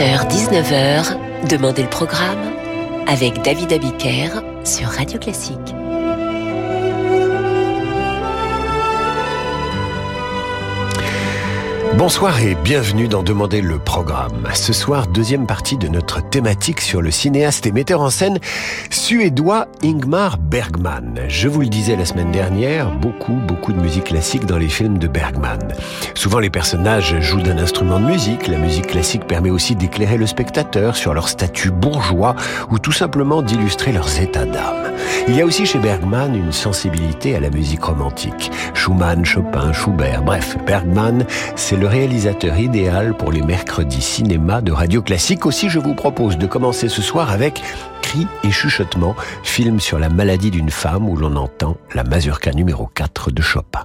18h-19h, Demandez le programme avec David Abiker sur Radio Classique. Bonsoir et bienvenue dans Demander le programme. Ce soir, deuxième partie de notre thématique sur le cinéaste et metteur en scène suédois Ingmar Bergman. Je vous le disais la semaine dernière, beaucoup, beaucoup de musique classique dans les films de Bergman. Souvent, les personnages jouent d'un instrument de musique. La musique classique permet aussi d'éclairer le spectateur sur leur statut bourgeois ou tout simplement d'illustrer leurs états d'âme. Il y a aussi chez Bergman une sensibilité à la musique romantique. Schumann, Chopin, Schubert, bref, Bergman, c'est le réalisateur idéal pour les mercredis cinéma de Radio Classique. Aussi, je vous propose de commencer ce soir avec Cris et chuchotements, film sur la maladie d'une femme où l'on entend la mazurka numéro 4 de Chopin.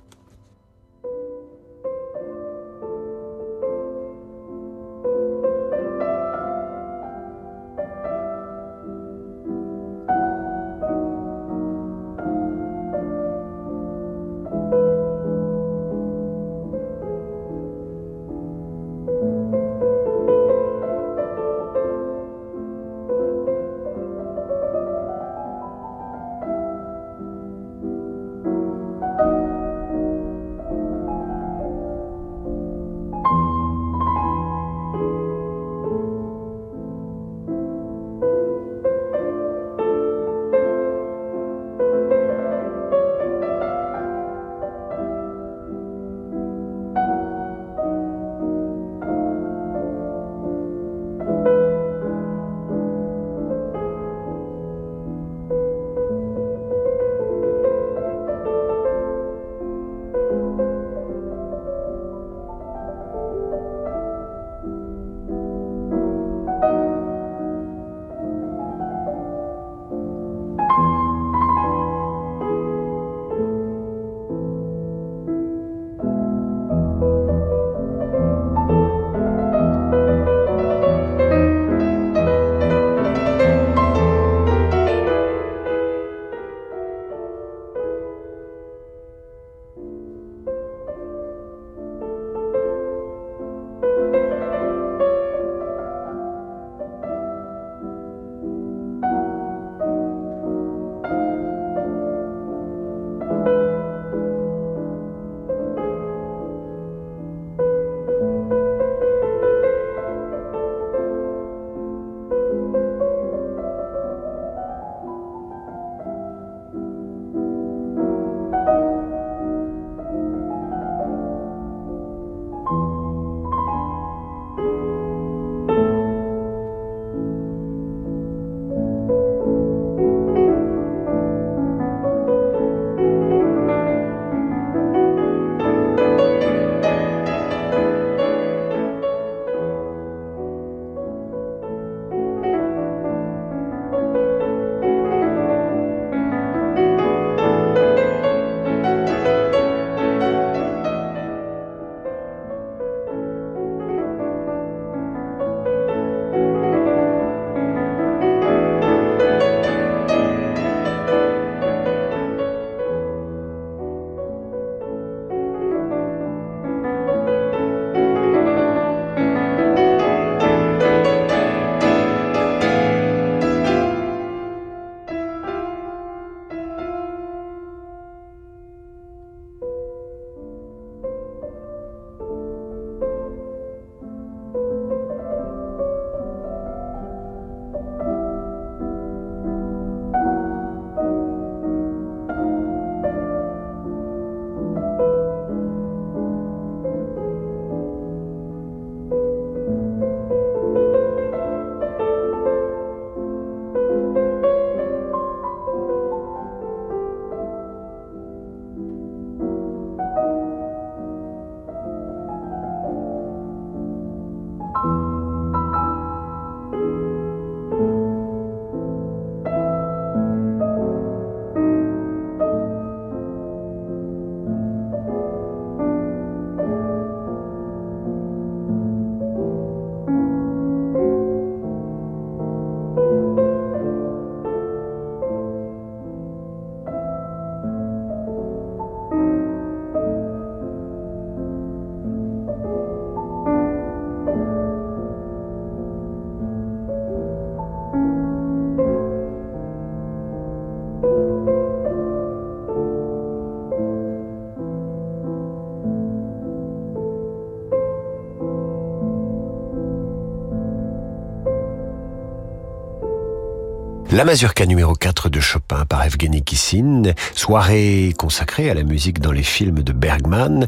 La mazurka numéro 4 de Chopin par Evgeny Kissin, soirée consacrée à la musique dans les films de Bergman.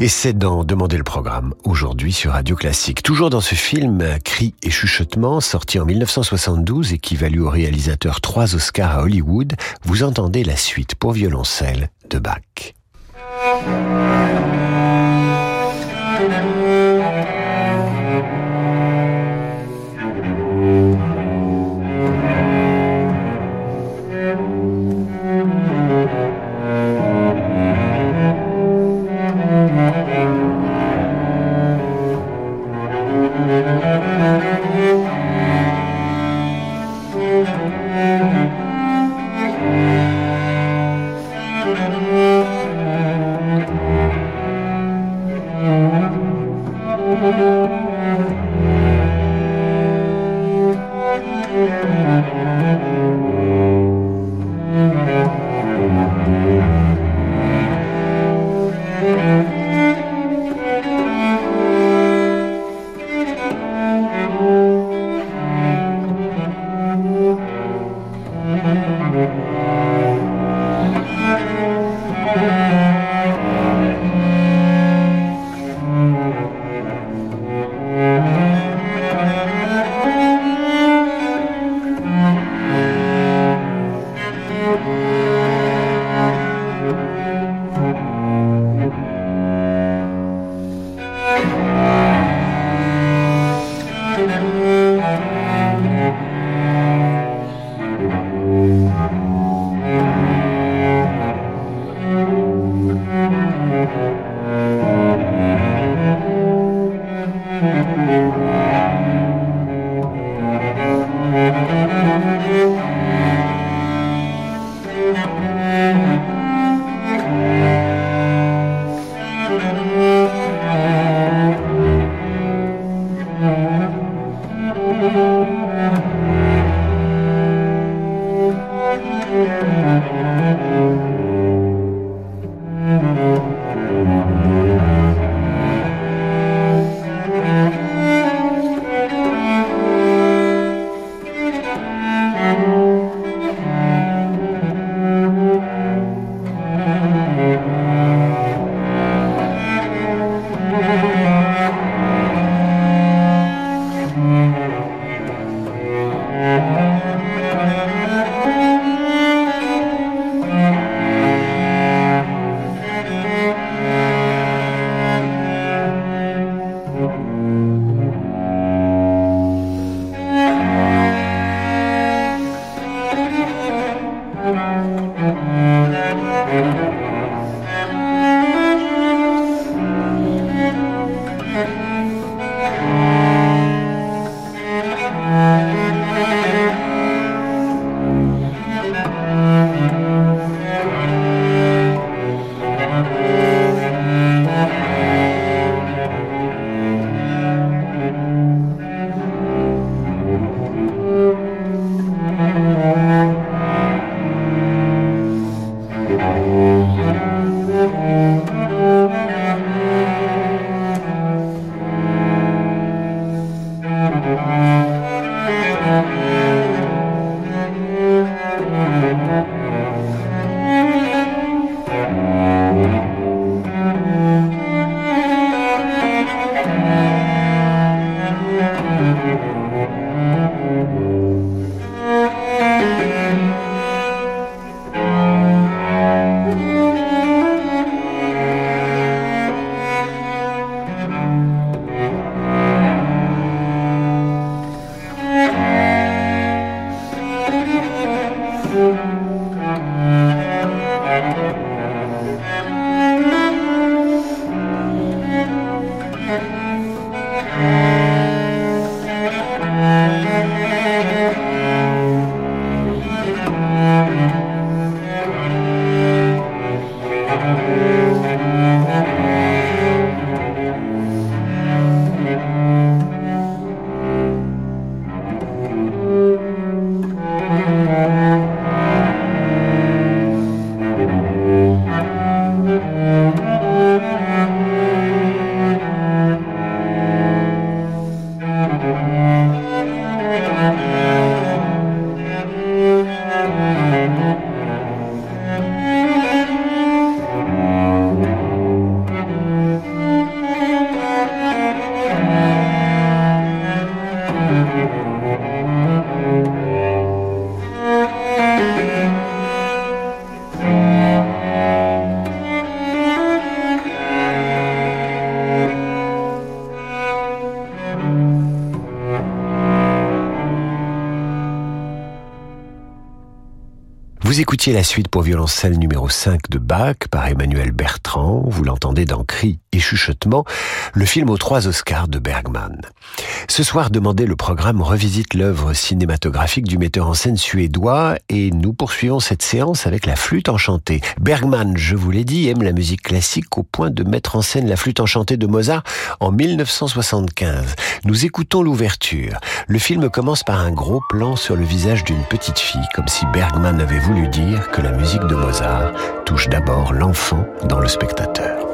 Et c'est dans Demander le programme, aujourd'hui sur Radio Classique. Toujours dans ce film, Cris et chuchotements, sorti en 1972 et qui valut au réalisateur trois Oscars à Hollywood, vous entendez la suite pour violoncelle de Bach. La suite pour violoncelle numéro 5 de Bach par Emmanuel Bertrand. Vous l'entendez dans Cris et chuchotements, le film aux trois Oscars de Bergman. Ce soir, Demandez le programme revisite l'œuvre cinématographique du metteur en scène suédois et nous poursuivons cette séance avec la flûte enchantée. Bergman, je vous l'ai dit, aime la musique classique au point de mettre en scène la flûte enchantée de Mozart en 1975. Nous écoutons l'ouverture. Le film commence par un gros plan sur le visage d'une petite fille, comme si Bergman avait voulu dire que la musique de Mozart touche d'abord l'enfant dans le spectateur.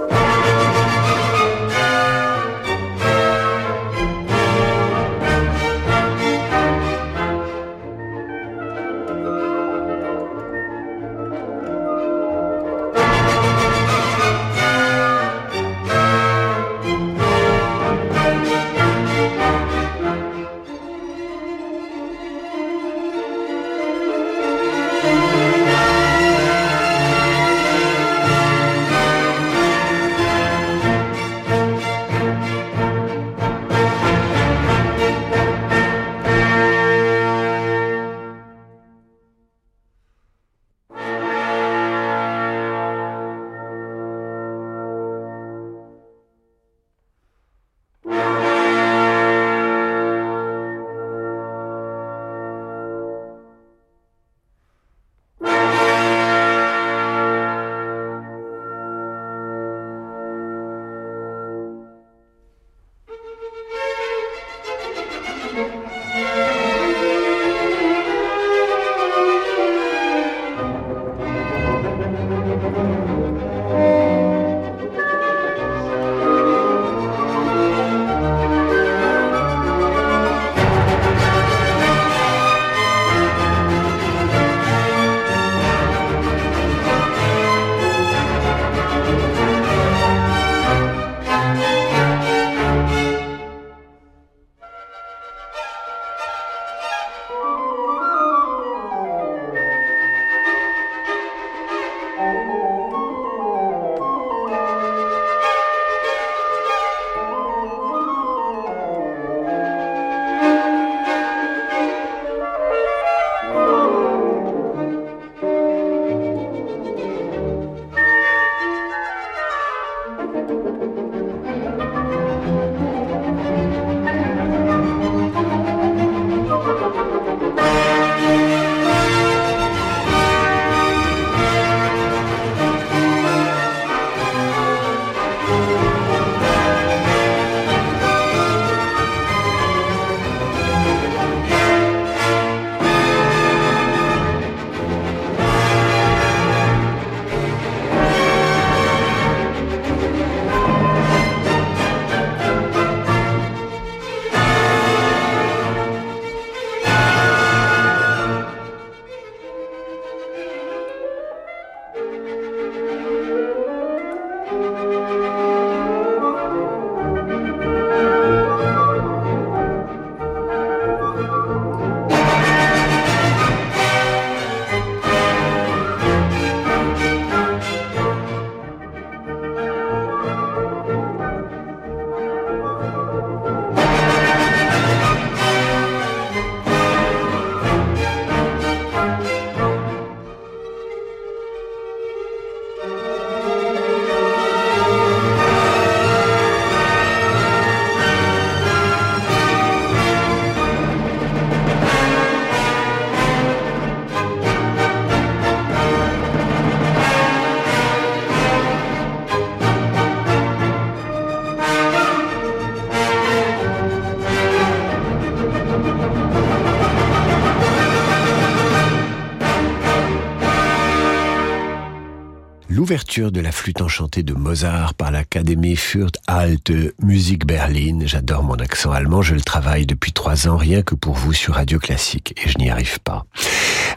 De la flûte enchantée de Mozart par l'Académie Fürth Alte Musik Berlin. J'adore mon accent allemand, je le travaille depuis trois ans rien que pour vous sur Radio Classique et je n'y arrive pas.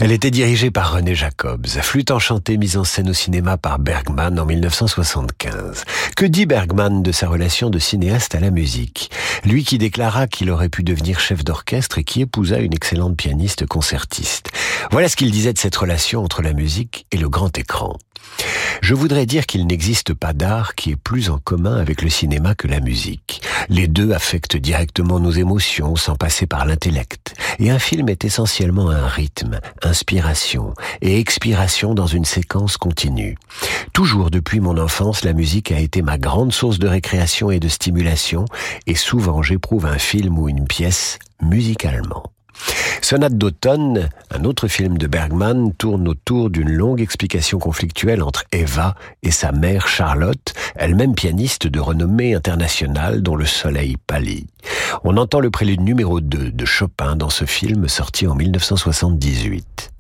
Elle était dirigée par René Jacobs, flûte enchantée mise en scène au cinéma par Bergman en 1975. Que dit Bergman de sa relation de cinéaste à la musique? Lui qui déclara qu'il aurait pu devenir chef d'orchestre et qui épousa une excellente pianiste concertiste. Voilà ce qu'il disait de cette relation entre la musique et le grand écran. Je voudrais dire qu'il n'existe pas d'art qui ait plus en commun avec le cinéma que la musique. Les deux affectent directement nos émotions sans passer par l'intellect. Et un film est essentiellement un rythme, inspiration et expiration dans une séquence continue. Toujours depuis mon enfance, la musique a été ma grande source de récréation et de stimulation, et souvent j'éprouve un film ou une pièce musicalement. Sonate d'automne, un autre film de Bergman, tourne autour d'une longue explication conflictuelle entre Eva et sa mère Charlotte, elle-même pianiste de renommée internationale dont le soleil pâlit. On entend le prélude numéro 2 de Chopin dans ce film sorti en 1978.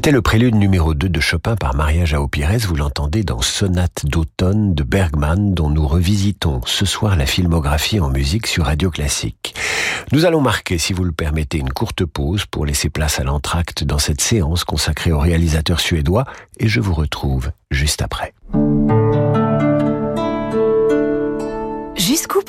C'était le prélude numéro 2 de Chopin par Maria Jao Pires, vous l'entendez dans Sonate d'automne de Bergman dont nous revisitons ce soir la filmographie en musique sur Radio Classique. Nous allons marquer, si vous le permettez, une courte pause pour laisser place à l'entracte dans cette séance consacrée au réalisateur suédois et je vous retrouve juste après.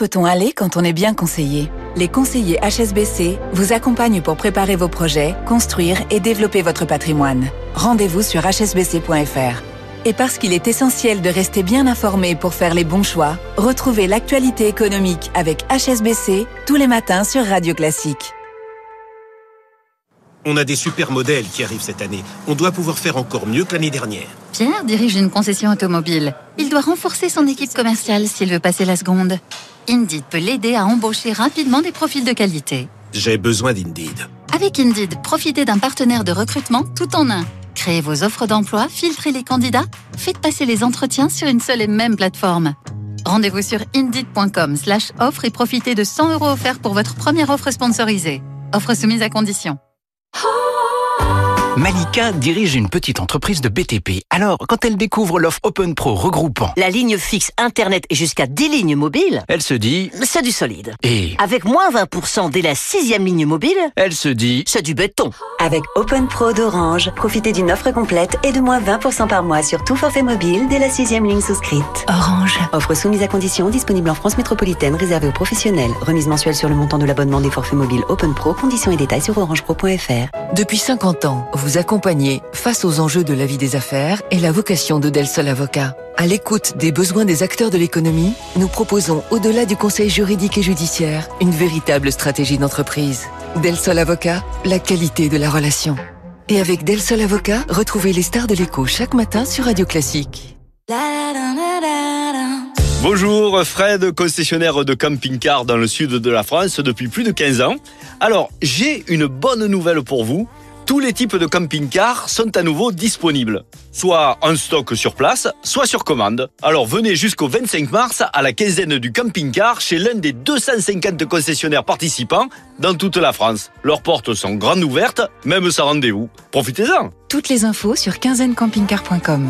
Peut-on aller quand on est bien conseillé? Les conseillers HSBC vous accompagnent pour préparer vos projets, construire et développer votre patrimoine. Rendez-vous sur hsbc.fr. Et parce qu'il est essentiel de rester bien informé pour faire les bons choix, retrouvez l'actualité économique avec HSBC tous les matins sur Radio Classique. On a des super modèles qui arrivent cette année. On doit pouvoir faire encore mieux que l'année dernière. Pierre dirige une concession automobile. Il doit renforcer son équipe commerciale s'il veut passer la seconde. Indeed peut l'aider à embaucher rapidement des profils de qualité. J'ai besoin d'Indeed. Avec Indeed, profitez d'un partenaire de recrutement tout en un. Créez vos offres d'emploi, filtrez les candidats, faites passer les entretiens sur une seule et même plateforme. Rendez-vous sur indeed.com slash offre et profitez de 100 euros offerts pour votre première offre sponsorisée. Offre soumise à condition. Malika dirige une petite entreprise de BTP. Alors, quand elle découvre l'offre Open Pro regroupant la ligne fixe Internet et jusqu'à 10 lignes mobiles, elle se dit c'est du solide. Et avec moins 20% dès la sixième ligne mobile, elle se dit c'est du béton. Avec Open Pro d'Orange, profitez d'une offre complète et de moins 20% par mois sur tout forfait mobile dès la sixième ligne souscrite. Orange. Offre soumise à condition, disponible en France métropolitaine, réservée aux professionnels. Remise mensuelle sur le montant de l'abonnement des forfaits mobiles Open Pro. Conditions et détails sur orangepro.fr. Depuis 50 ans, vous accompagner face aux enjeux de la vie des affaires et la vocation de Del Sol Avocat. À l'écoute des besoins des acteurs de l'économie, nous proposons, au-delà du conseil juridique et judiciaire, une véritable stratégie d'entreprise. Del Sol Avocat, la qualité de la relation. Et avec Del Sol Avocat, retrouvez les stars de l'écho chaque matin sur Radio Classique. Bonjour, Fred, concessionnaire de camping-car dans le sud de la France depuis plus de 15 ans. Alors, j'ai une bonne nouvelle pour vous. Tous les types de camping-cars sont à nouveau disponibles. Soit en stock sur place, soit sur commande. Alors venez jusqu'au 25 mars à la quinzaine du camping-car chez l'un des 250 concessionnaires participants dans toute la France. Leurs portes sont grandes ouvertes, même sans rendez-vous. Profitez-en Toutes les infos sur quinzainecampingcar.com.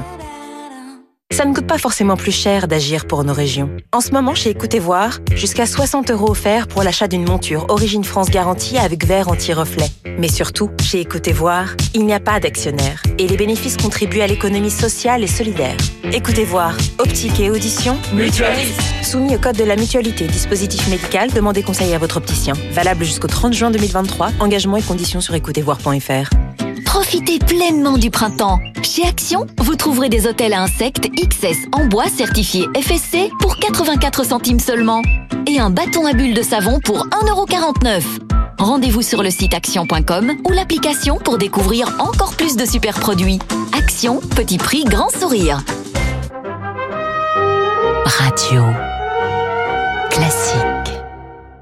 Ça ne coûte pas forcément plus cher d'agir pour nos régions. En ce moment, chez Écoutez Voir, jusqu'à 60 euros offerts pour l'achat d'une monture Origine France garantie avec verre anti-reflet. Mais surtout, chez Écoutez Voir, il n'y a pas d'actionnaire et les bénéfices contribuent à l'économie sociale et solidaire. Écoutez Voir, optique et audition, mutualiste. Soumis au code de la mutualité, dispositif médical, demandez conseil à votre opticien. Valable jusqu'au 30 juin 2023. Engagement et conditions sur écoutezvoir.fr. Profitez pleinement du printemps. Chez Action, vous trouverez des hôtels à insectes XS en bois certifié FSC pour 84 centimes seulement. Et un bâton à bulles de savon pour 1,49€. Rendez-vous sur le site action.com ou l'application pour découvrir encore plus de super produits. Action, petit prix, grand sourire. Radio classique.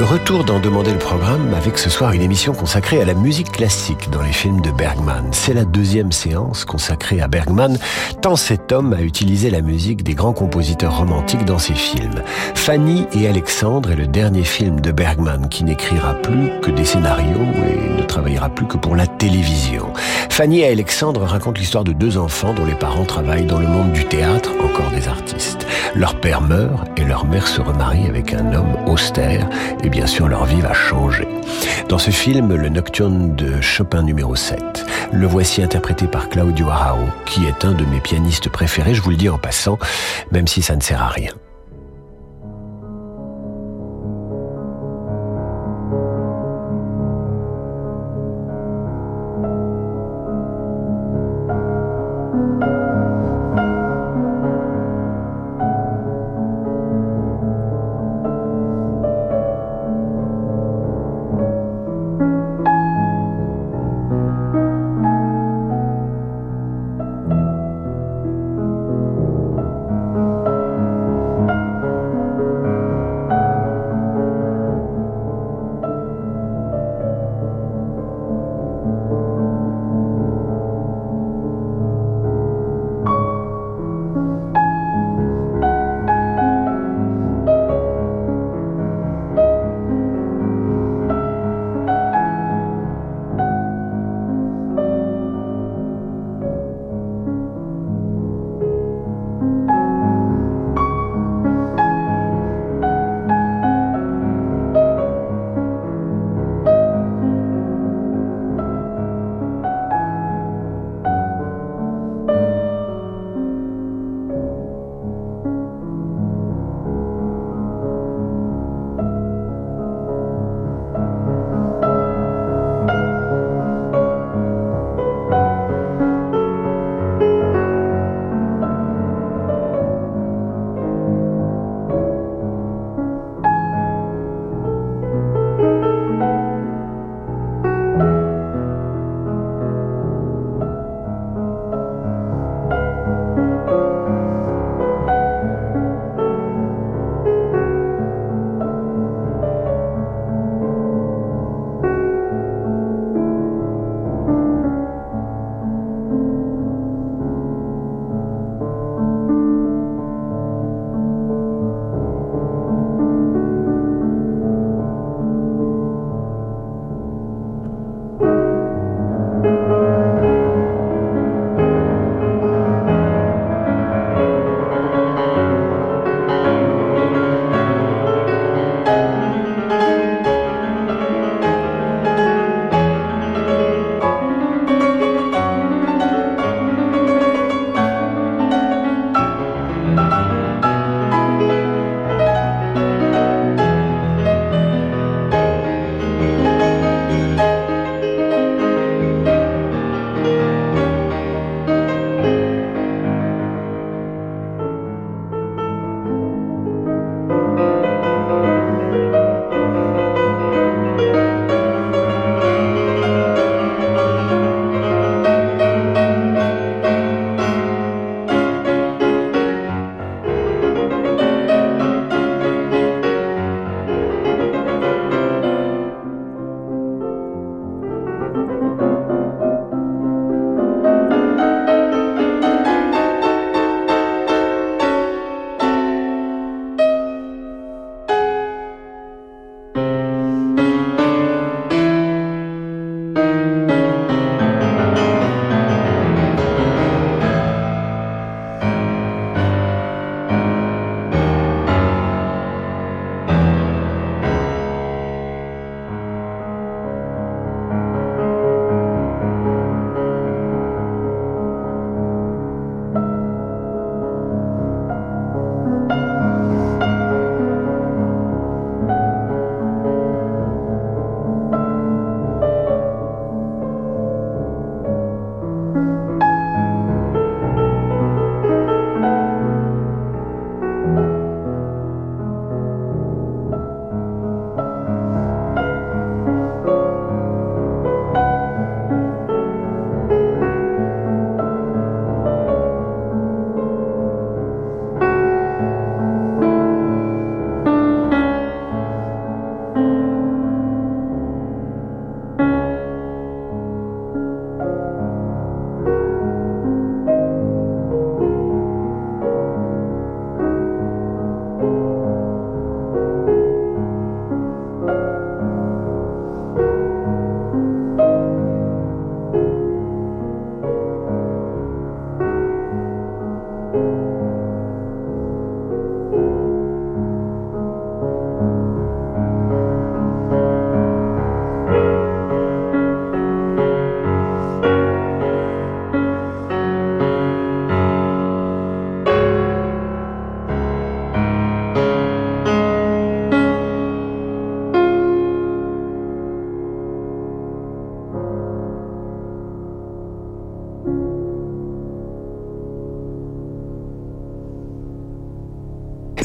Retour dans Demander le programme avec ce soir une émission consacrée à la musique classique dans les films de Bergman. C'est la deuxième séance consacrée à Bergman, tant cet homme a utilisé la musique des grands compositeurs romantiques dans ses films. Fanny et Alexandre est le dernier film de Bergman qui n'écrira plus que des scénarios et ne travaillera plus que pour la télévision. Fanny et Alexandre racontent l'histoire de deux enfants dont les parents travaillent dans le monde du théâtre, encore des artistes. Leur père meurt et leur mère se remarie avec un homme austère bien sûr leur vie va changer. Dans ce film, le Nocturne de Chopin numéro 7, le voici interprété par Claudio Arao, qui est un de mes pianistes préférés, je vous le dis en passant, même si ça ne sert à rien.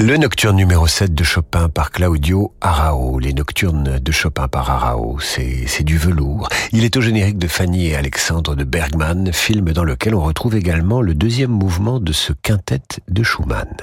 Le nocturne numéro 7 de Chopin par Claudio Arao. Les nocturnes de Chopin par Arao, c'est du velours. Il est au générique de Fanny et Alexandre de Bergman, film dans lequel on retrouve également le deuxième mouvement de ce quintet de Schumann.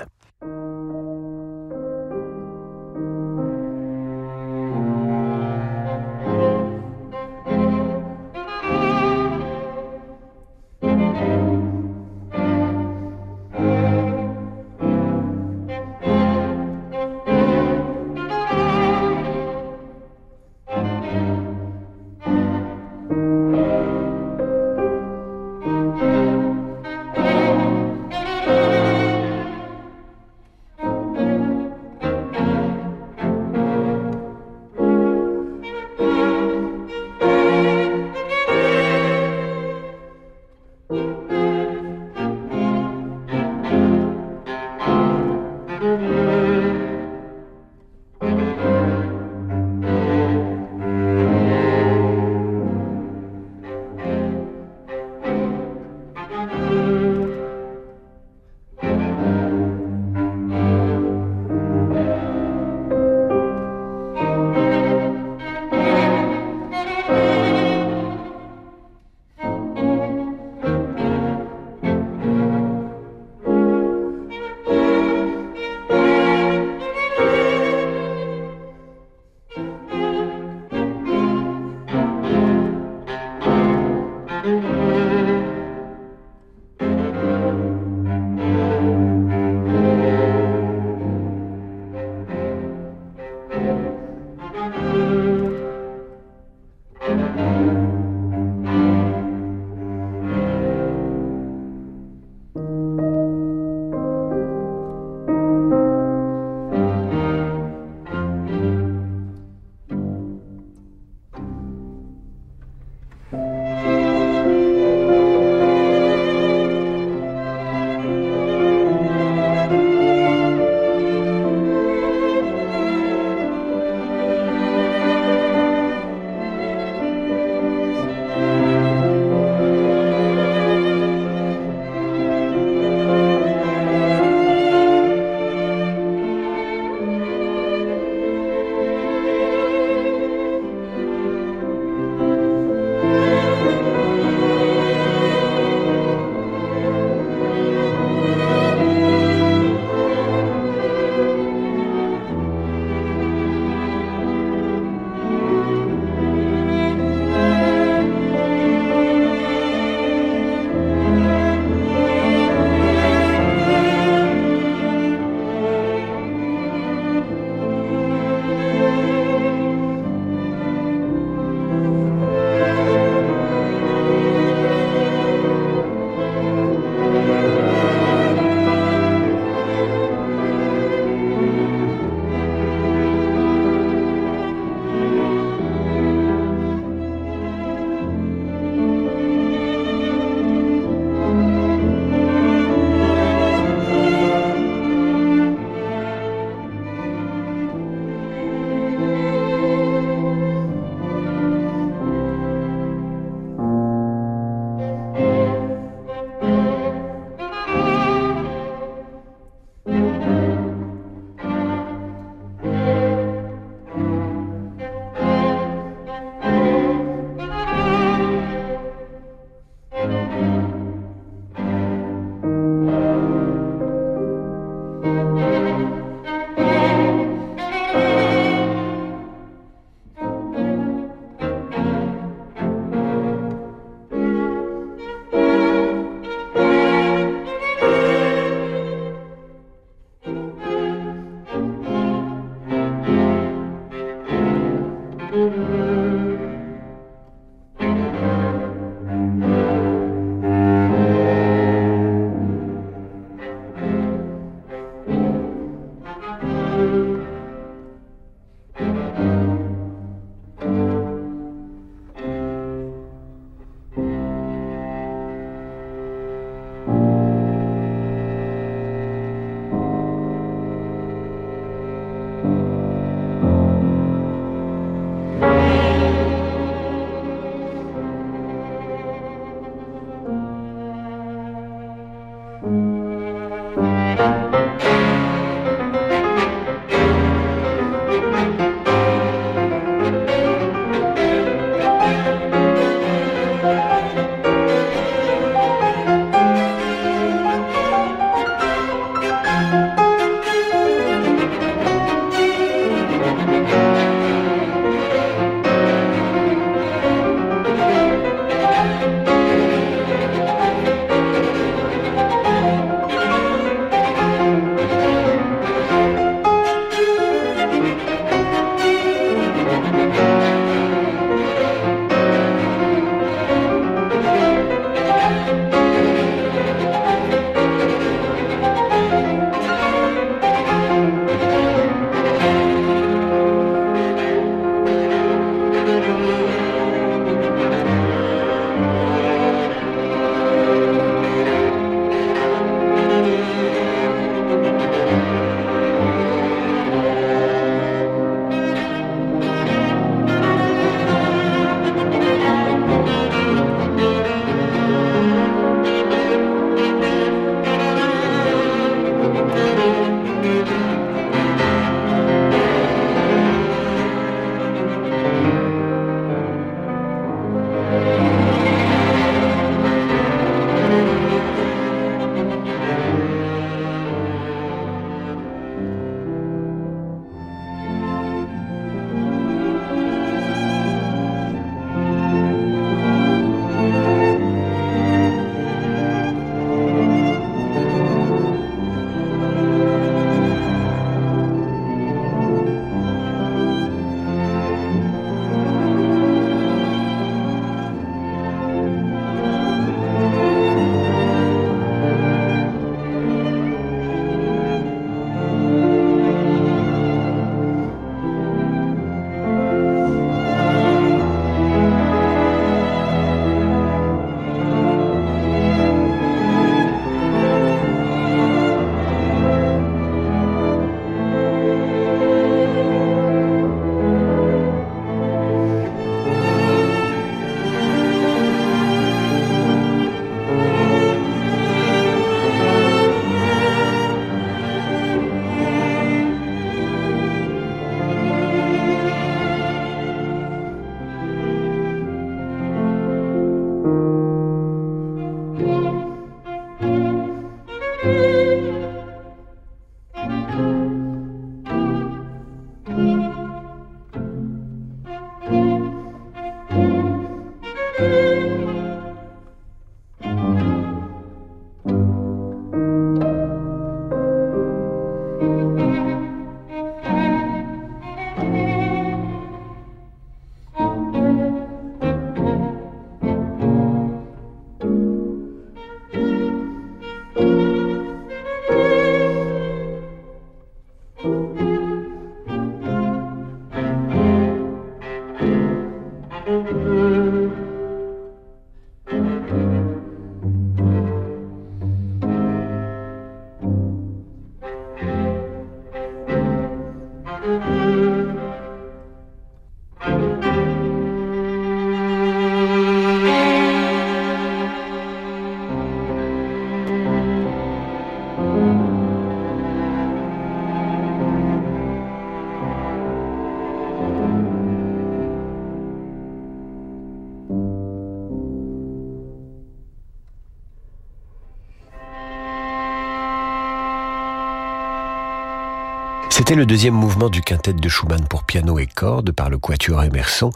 C'était le deuxième mouvement du quintet de Schumann pour piano et cordes par le quatuor Emerson,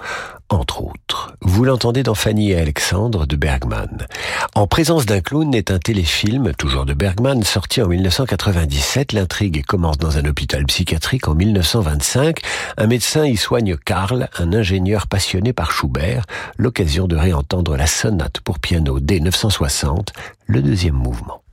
entre autres. Vous l'entendez dans Fanny et Alexandre de Bergman. En présence d'un clown est un téléfilm, toujours de Bergman, sorti en 1997. L'intrigue commence dans un hôpital psychiatrique en 1925. Un médecin y soigne Karl, un ingénieur passionné par Schubert, l'occasion de réentendre la sonate pour piano dès 960, le deuxième mouvement.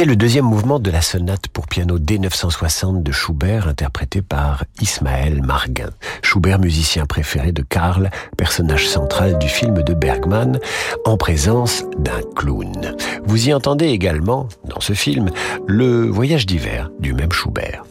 C'était le deuxième mouvement de la sonate pour piano D960 de Schubert, interprété par Ismaël Marguin. Schubert, musicien préféré de Karl, personnage central du film de Bergman, en présence d'un clown. Vous y entendez également, dans ce film, le voyage d'hiver du même Schubert.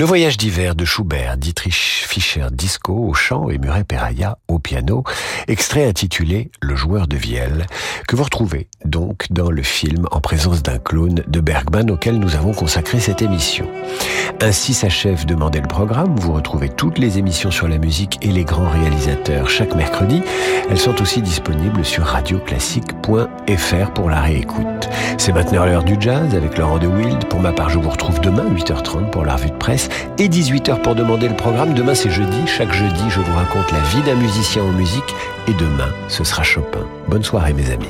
Le voyage d'hiver de Schubert, Dietrich Fischer disco au chant et Muret Peraya au piano, extrait intitulé Le joueur de vielle, que vous retrouvez donc dans le film en présence d'un clown de Bergman auquel nous avons consacré cette émission. Ainsi s'achève Demandez le programme. Vous retrouvez toutes les émissions sur la musique et les grands réalisateurs chaque mercredi. Elles sont aussi disponibles sur radioclassique.fr pour la réécoute. C'est maintenant l'heure du jazz avec Laurent de Wild. Pour ma part, je vous retrouve demain 8h30 pour la revue de presse et 18h pour demander le programme. Demain, c'est jeudi. Chaque jeudi, je vous raconte la vie d'un musicien en musique. Et demain, ce sera Chopin. Bonne soirée, mes amis.